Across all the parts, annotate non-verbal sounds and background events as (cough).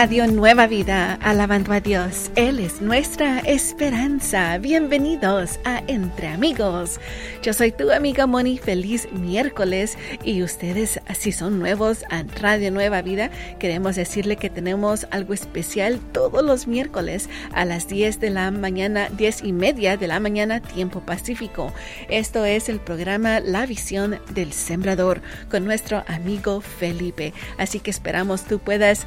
Radio Nueva Vida, alabando a Dios. Él es nuestra esperanza. Bienvenidos a Entre Amigos. Yo soy tu amiga Moni. Feliz miércoles. Y ustedes, si son nuevos a Radio Nueva Vida, queremos decirle que tenemos algo especial todos los miércoles a las 10 de la mañana, 10 y media de la mañana, tiempo pacífico. Esto es el programa La Visión del Sembrador con nuestro amigo Felipe. Así que esperamos tú puedas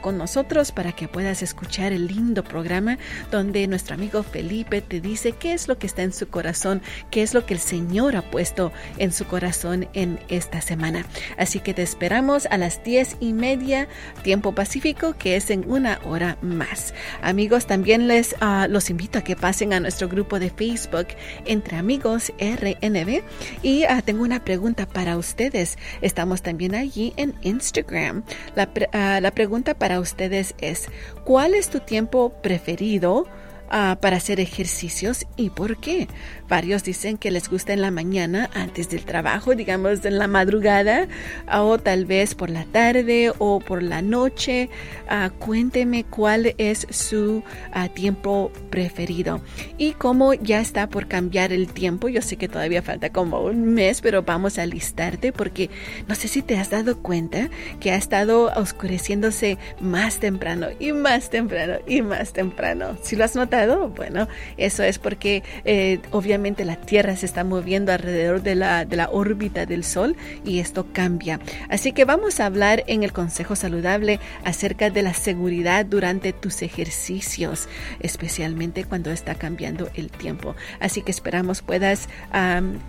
con nosotros para que puedas escuchar el lindo programa donde nuestro amigo Felipe te dice qué es lo que está en su corazón, qué es lo que el Señor ha puesto en su corazón en esta semana. Así que te esperamos a las diez y media, tiempo pacífico, que es en una hora más. Amigos, también les uh, los invito a que pasen a nuestro grupo de Facebook Entre Amigos RNB y uh, tengo una pregunta para ustedes. Estamos también allí en Instagram. La, uh, la pregunta para ustedes es, ¿cuál es tu tiempo preferido? Ah, para hacer ejercicios y por qué. Varios dicen que les gusta en la mañana antes del trabajo, digamos en la madrugada o tal vez por la tarde o por la noche. Uh, cuénteme cuál es su uh, tiempo preferido y cómo ya está por cambiar el tiempo. Yo sé que todavía falta como un mes, pero vamos a listarte porque no sé si te has dado cuenta que ha estado oscureciéndose más temprano y más temprano y más temprano. Si lo has notado, bueno, eso es porque eh, obviamente la Tierra se está moviendo alrededor de la, de la órbita del Sol y esto cambia. Así que vamos a hablar en el Consejo Saludable acerca de la seguridad durante tus ejercicios, especialmente cuando está cambiando el tiempo. Así que esperamos puedas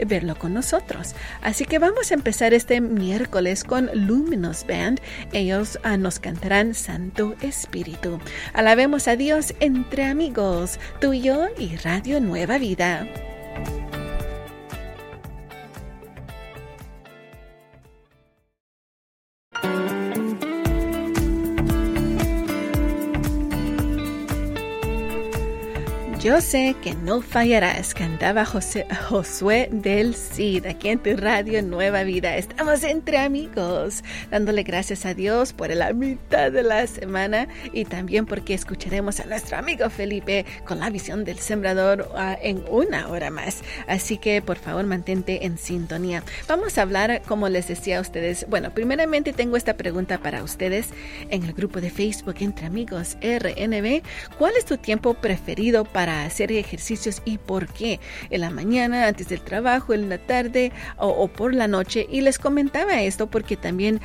verlo con nosotros. Así que vamos a empezar este miércoles con Luminous Band. Ellos ah, nos cantarán Santo Espíritu. Alabemos a Dios entre amigos tuyo y Radio Nueva Vida. Yo sé que no fallarás, cantaba José, Josué del Cid, aquí en tu radio Nueva Vida. Estamos entre amigos, dándole gracias a Dios por la mitad de la semana y también porque escucharemos a nuestro amigo Felipe con la visión del sembrador uh, en una hora más. Así que por favor mantente en sintonía. Vamos a hablar, como les decía a ustedes, bueno, primeramente tengo esta pregunta para ustedes en el grupo de Facebook Entre Amigos RNB. ¿Cuál es tu tiempo preferido para hacer ejercicios y por qué. En la mañana, antes del trabajo, en la tarde o, por la noche. Y les comentaba esto porque también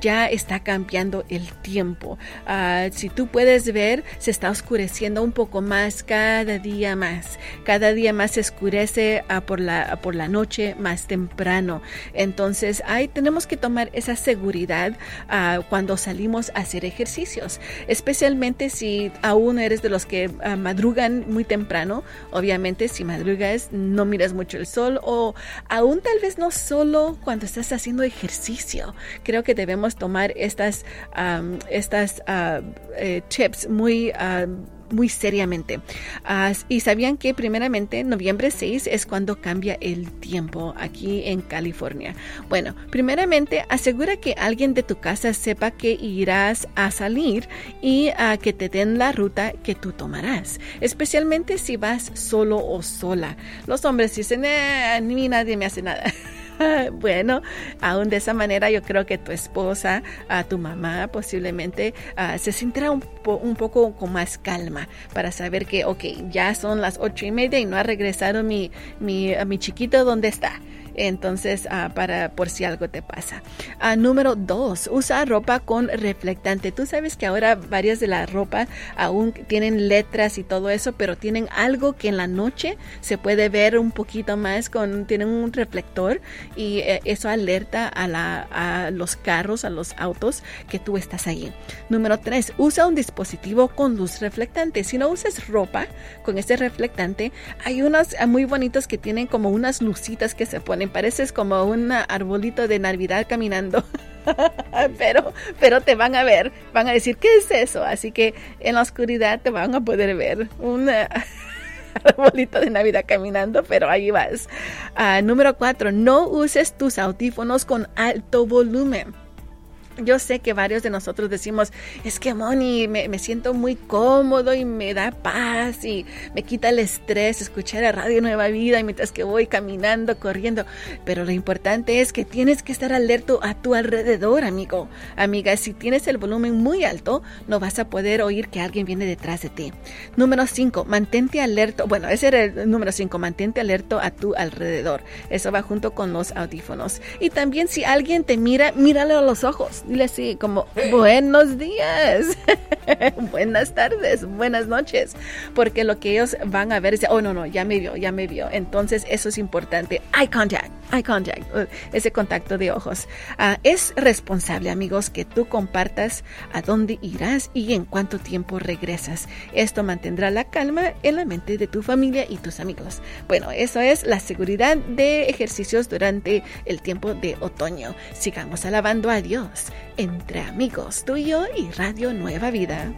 ya está cambiando el tiempo. Ah, si tú puedes ver, se está oscureciendo un poco más cada día más. Cada día más se oscurece ah, por, la, por la noche más temprano. Entonces, ahí tenemos que tomar esa seguridad cuando salimos a hacer ejercicios. Especialmente si aún eres de los que madrugan muy temprano. Obviamente, si madrugas, no miras mucho el sol o aún tal vez no solo cuando estás haciendo ejercicio. Creo que debemos tomar estas, estas uh, muy muy seriamente. Uh, y sabían que primeramente noviembre 6 es cuando cambia el tiempo aquí en California. Bueno, primeramente asegura que alguien de tu casa sepa que irás a salir y uh, que te den la ruta que tú tomarás, especialmente si vas solo o sola. Los hombres dicen, eh, ni nadie me hace nada. (laughs) (laughs) bueno, aún de esa manera yo creo que tu esposa, a tu mamá posiblemente ah, se sentirá un, un, poco con más calma para saber que, ok, ya son las ocho y media y no ha regresado mi, mi, mi chiquito, ¿dónde está? Entonces ah, para por si algo te pasa. Ah, número dos, usa ropa con reflectante. Tú sabes que ahora varias de la ropa aún tienen letras y todo eso, pero tienen algo que en la noche se puede ver un poquito más con tienen un reflector y eh, eso alerta a, la, a los carros, a los autos que tú estás allí. Número tres, usa un dispositivo con luz reflectante. Si no usas ropa con ese reflectante, hay unos muy bonitos que tienen como unas lucitas que se ponen pareces como un arbolito de Navidad caminando. (laughs) pero, pero te van a ver, van a decir, ¿qué es eso? Así que en la oscuridad te van a poder ver un (laughs) arbolito de Navidad caminando, pero ahí vas. Ah, número cuatro, no uses tus audífonos con alto volumen. Yo sé que varios de nosotros decimos, es que Moni, me, me, siento muy cómodo y me da paz y me quita el estrés escuchar a Radio Nueva Vida mientras que voy caminando, corriendo. Pero lo importante es que tienes que estar alerto a tu alrededor, amigo. Amiga, si tienes el volumen muy alto, no vas a poder oír que alguien viene detrás de ti. Número 5, mantente alerto. Bueno, ese era el número 5, mantente alerto a tu alrededor. Eso va junto con los audífonos. Y también si alguien te mira, míralo a los ojos dile así como buenos días, (laughs) buenas tardes, buenas noches, porque lo que ellos van a ver es, oh no, no, ya me vio, ya me vio. Entonces eso es importante. Eye contact, eye contact, uh, ese contacto de ojos. Uh, es responsable, amigos, que tú compartas a dónde irás y en cuánto tiempo regresas. Esto mantendrá la calma en la mente de tu familia y tus amigos. Bueno, eso es la seguridad de ejercicios durante el tiempo de otoño. Sigamos alabando a Dios entre amigos tuyo y Radio Nueva Vida.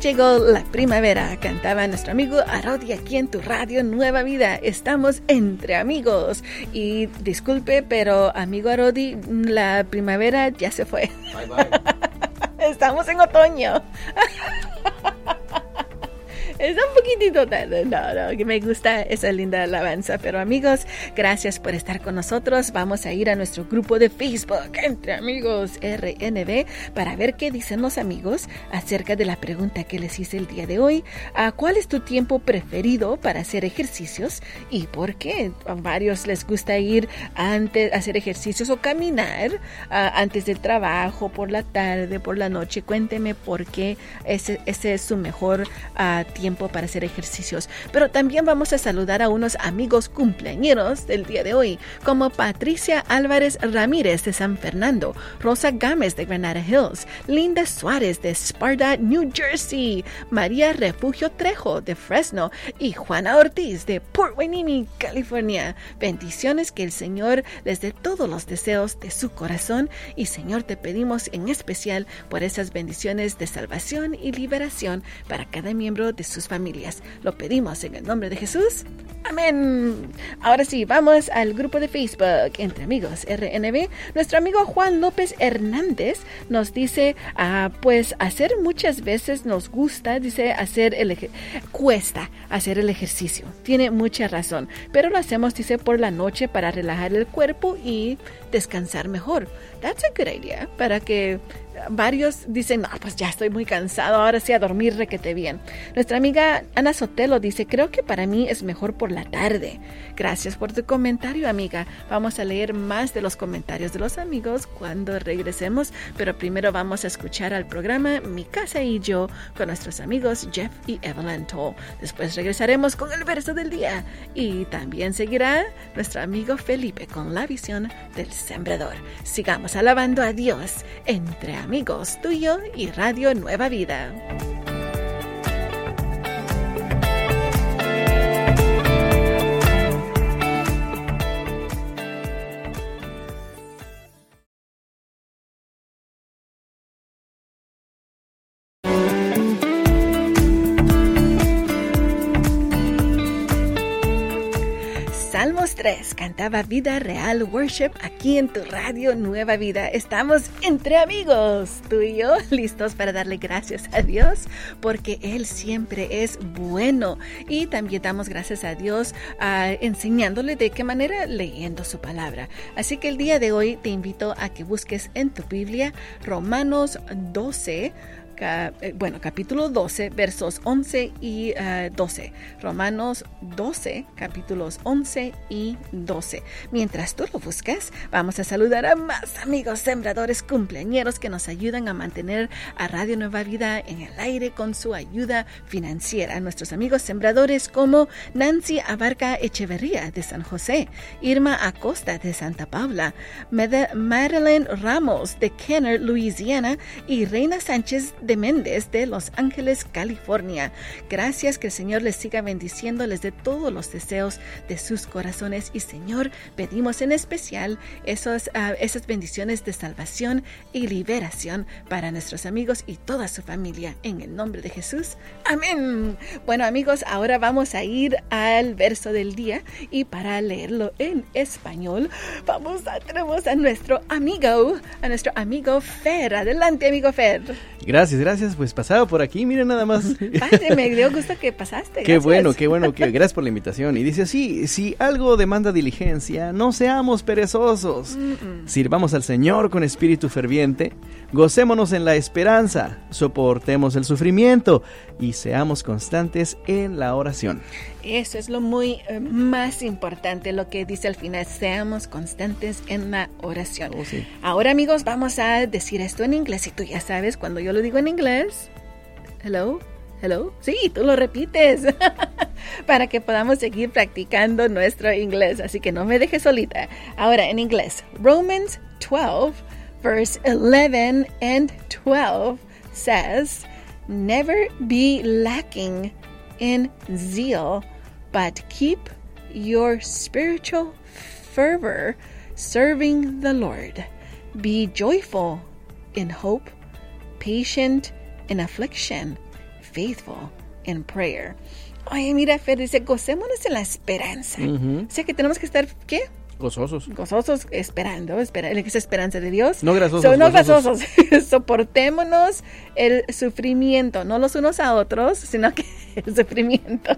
Llegó la primavera, cantaba nuestro amigo Arodi aquí en tu radio Nueva Vida. Estamos entre amigos. Y disculpe, pero amigo Arodi, la primavera ya se fue. (laughs) Estamos en otoño. (laughs) Es un poquitito tarde. No, no, que me gusta esa linda alabanza. Pero amigos, gracias por estar con nosotros. Vamos a ir a nuestro grupo de Facebook, Entre Amigos RNB, para ver qué dicen los amigos acerca de la pregunta que les hice el día de hoy. ¿A ¿Cuál es tu tiempo preferido para hacer ejercicios y por qué? A varios les gusta ir antes, hacer ejercicios o caminar antes del trabajo, por la tarde, por la noche. Cuénteme por qué ese, ese es su mejor tiempo para hacer ejercicios. Pero también vamos a saludar a unos amigos cumpleañeros del día de hoy, como Patricia Álvarez Ramírez de San Fernando, Rosa Gámez de Granada Hills, Linda Suárez de Sparta, New Jersey, María Refugio Trejo de Fresno y Juana Ortiz de Port Hueneme, California. Bendiciones que el Señor les dé todos los deseos de su corazón y Señor te pedimos en especial por esas bendiciones de salvación y liberación para cada miembro de su familias. Lo pedimos en el nombre de Jesús. Amén. Ahora sí, vamos al grupo de Facebook Entre Amigos RNB. Nuestro amigo Juan López Hernández nos dice, ah, pues hacer muchas veces nos gusta, dice, hacer el cuesta hacer el ejercicio. Tiene mucha razón, pero lo hacemos, dice, por la noche para relajar el cuerpo y descansar mejor. That's a good idea, para que varios dicen, no, pues ya estoy muy cansado, ahora sí a dormir requete bien. Nuestra amiga Ana Sotelo dice, creo que para mí es mejor por la tarde. Gracias por tu comentario, amiga. Vamos a leer más de los comentarios de los amigos cuando regresemos, pero primero vamos a escuchar al programa Mi casa y yo con nuestros amigos Jeff y Evelyn Toll. Después regresaremos con el verso del día y también seguirá nuestro amigo Felipe con la visión del sembrador. Sigamos alabando a Dios entre amigos tuyo y Radio Nueva Vida. 3 cantaba Vida Real Worship aquí en tu radio Nueva Vida. Estamos entre amigos, tú y yo, (laughs) listos para darle gracias a Dios porque Él siempre es bueno. Y también damos gracias a Dios uh, enseñándole de qué manera leyendo su palabra. Así que el día de hoy te invito a que busques en tu Biblia Romanos 12 eh, bueno, capítulo 12, versos 11 y 12. Eh, Romanos 12, capítulos 11 y 12. Mientras tú lo buscas, vamos a saludar a más amigos sembradores cumpleañeros que nos ayudan a mantener a Radio Nueva Vida en el aire con su ayuda financiera. Nuestros amigos sembradores como Nancy Abarca Echeverría de San José, Irma Acosta de Santa Paula, Madeline Ramos de Kenner, Louisiana y Reina Sánchez de Méndez de Los Ángeles, California. Gracias que el Señor les siga bendiciéndoles de todos los deseos de sus corazones y Señor, pedimos en especial ah, esas bendiciones de salvación y liberación para nuestros amigos y toda su familia. En el nombre de Jesús. Amén. Bueno amigos, ahora vamos a ir al verso del día y para leerlo en español, vamos a, tenemos a nuestro amigo, a nuestro amigo Fer. Adelante amigo Fer. Gracias, gracias. Pues pasado por aquí, mira nada más. (laughs) Padre, me dio gusto que pasaste. Qué bueno, qué bueno, que (laughs) gracias por la invitación. Y dice así, si algo demanda diligencia, no seamos perezosos. Sirvamos al Señor con espíritu ferviente, gocémonos en la esperanza, soportemos el sufrimiento y seamos constantes en la oración. Eso es lo muy eh, más importante, lo que dice al final, seamos constantes en la oración. Oh, sí. Ahora amigos, vamos a decir esto en inglés y tú ya sabes, cuando yo lo digo en inglés, hello, hello, sí, tú lo repites (laughs) para que podamos seguir practicando nuestro inglés, así que no me dejes solita. Ahora en inglés, Romans 12, verse 11 and 12 says, Never be lacking in zeal, but keep your spiritual fervor serving the Lord. Be joyful in hope, patient in affliction, faithful in prayer. Oye, mira, Fer dice, gocémonos en la esperanza. Ujú. O sea que tenemos que estar, ¿qué? Gozosos. Gozosos, esperando, espera, esa esperanza de Dios. No grasosos, So, no grasosos. (laughs) Soportémonos el sufrimiento, no los unos a otros, sino que el (laughs) sufrimiento.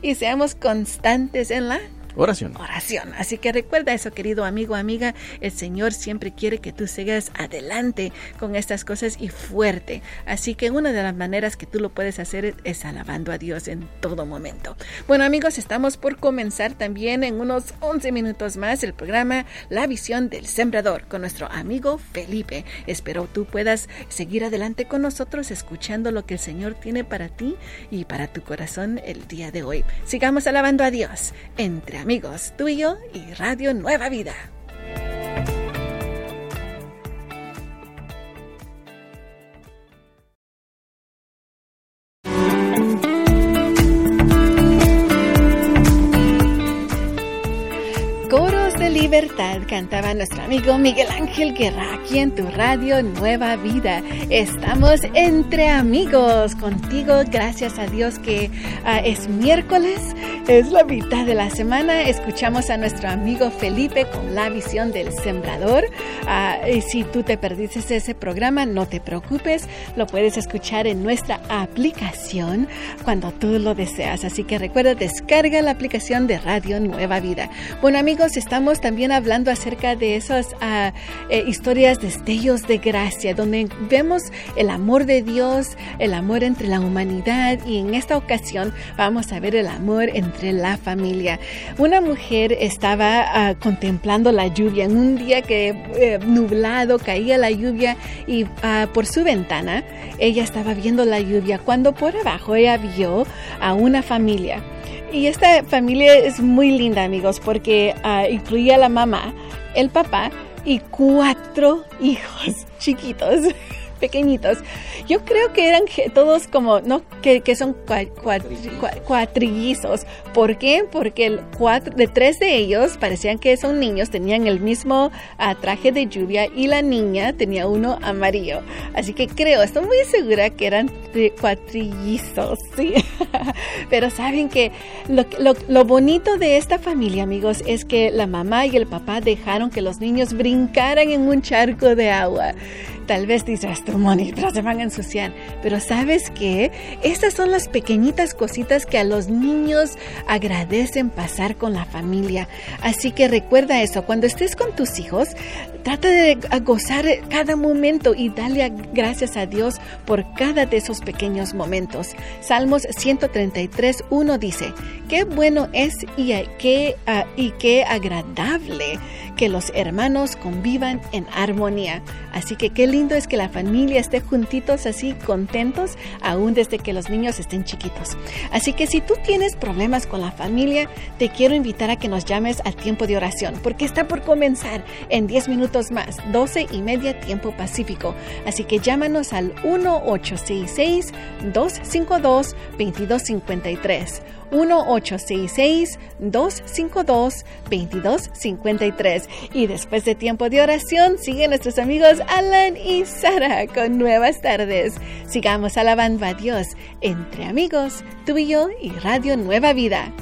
Y seamos constantes en la Oración. oración. Así que recuerda eso, querido amigo, amiga. El Señor siempre quiere que tú sigas adelante con estas cosas y fuerte. Así que una de las maneras que tú lo puedes hacer es alabando a Dios en todo momento. Bueno, amigos, estamos por comenzar también en unos 11 minutos más el programa La visión del sembrador con nuestro amigo Felipe. Espero tú puedas seguir adelante con nosotros escuchando lo que el Señor tiene para ti y para tu corazón el día de hoy. Sigamos alabando a Dios entre amigos, tú y yo y Radio Nueva Vida. De libertad cantaba nuestro amigo Miguel Ángel Guerra aquí en tu radio Nueva Vida. Estamos entre amigos contigo, gracias a Dios que ah, es miércoles, es la mitad de la semana. Escuchamos a nuestro amigo Felipe con la visión del sembrador. Ah, y si tú te perdiste ese programa, no te preocupes, lo puedes escuchar en nuestra aplicación cuando tú lo deseas. Así que recuerda, descarga la aplicación de Radio Nueva Vida. Bueno amigos, estamos también hablando acerca de esas ah, eh, historias, destellos de gracia, donde vemos el amor de Dios, el amor entre la humanidad y en esta ocasión vamos a ver el amor entre la familia. Una mujer estaba ah, contemplando la lluvia en un día que eh, nublado caía la lluvia y ah, por su ventana ella estaba viendo la lluvia cuando por abajo ella vio a una familia. Y esta familia es muy linda, amigos, porque ah, incluía la mamá, el papá y cuatro hijos chiquitos, pequeñitos. Yo creo que eran todos como, no, que, que son cua- cua- cua- cuatrillizos. ¿Por qué? Porque el cuatro, de tres de ellos parecían que son niños, tenían el mismo ah, traje de lluvia y la niña tenía uno amarillo. Así que creo, estoy muy segura que eran tri- cuatrillizos, sí. (laughs) Pero saben que lo, lo, lo bonito de esta familia, amigos, es que la mamá y el papá dejaron que los niños brincaran en un charco de agua. Tal vez dices, esto, Moni, pero se van a ensuciar. Pero ¿sabes qué? Estas son las pequeñitas cositas que a los niños agradecen pasar con la familia. Así que recuerda eso, cuando estés con tus hijos, trata de gozar cada momento y dale gracias a Dios por cada de esos pequeños momentos. Salmos 133, 1 dice, qué bueno es y qué, y qué agradable que los hermanos convivan en armonía. Así que qué lindo es que la familia esté juntitos así, contentos, aún desde que los niños estén chiquitos. Así que si tú tienes problemas con la familia, te quiero invitar a que nos llames al tiempo de oración, porque está por comenzar en 10 minutos más, 12 y media tiempo pacífico. Así que llámanos al 1866 252 2253 1-866-252-2253. Y después de tiempo de oración, siguen nuestros amigos Alan y Sara con nuevas tardes. Sigamos alabando a Dios entre amigos, tú y yo y Radio Nueva Vida.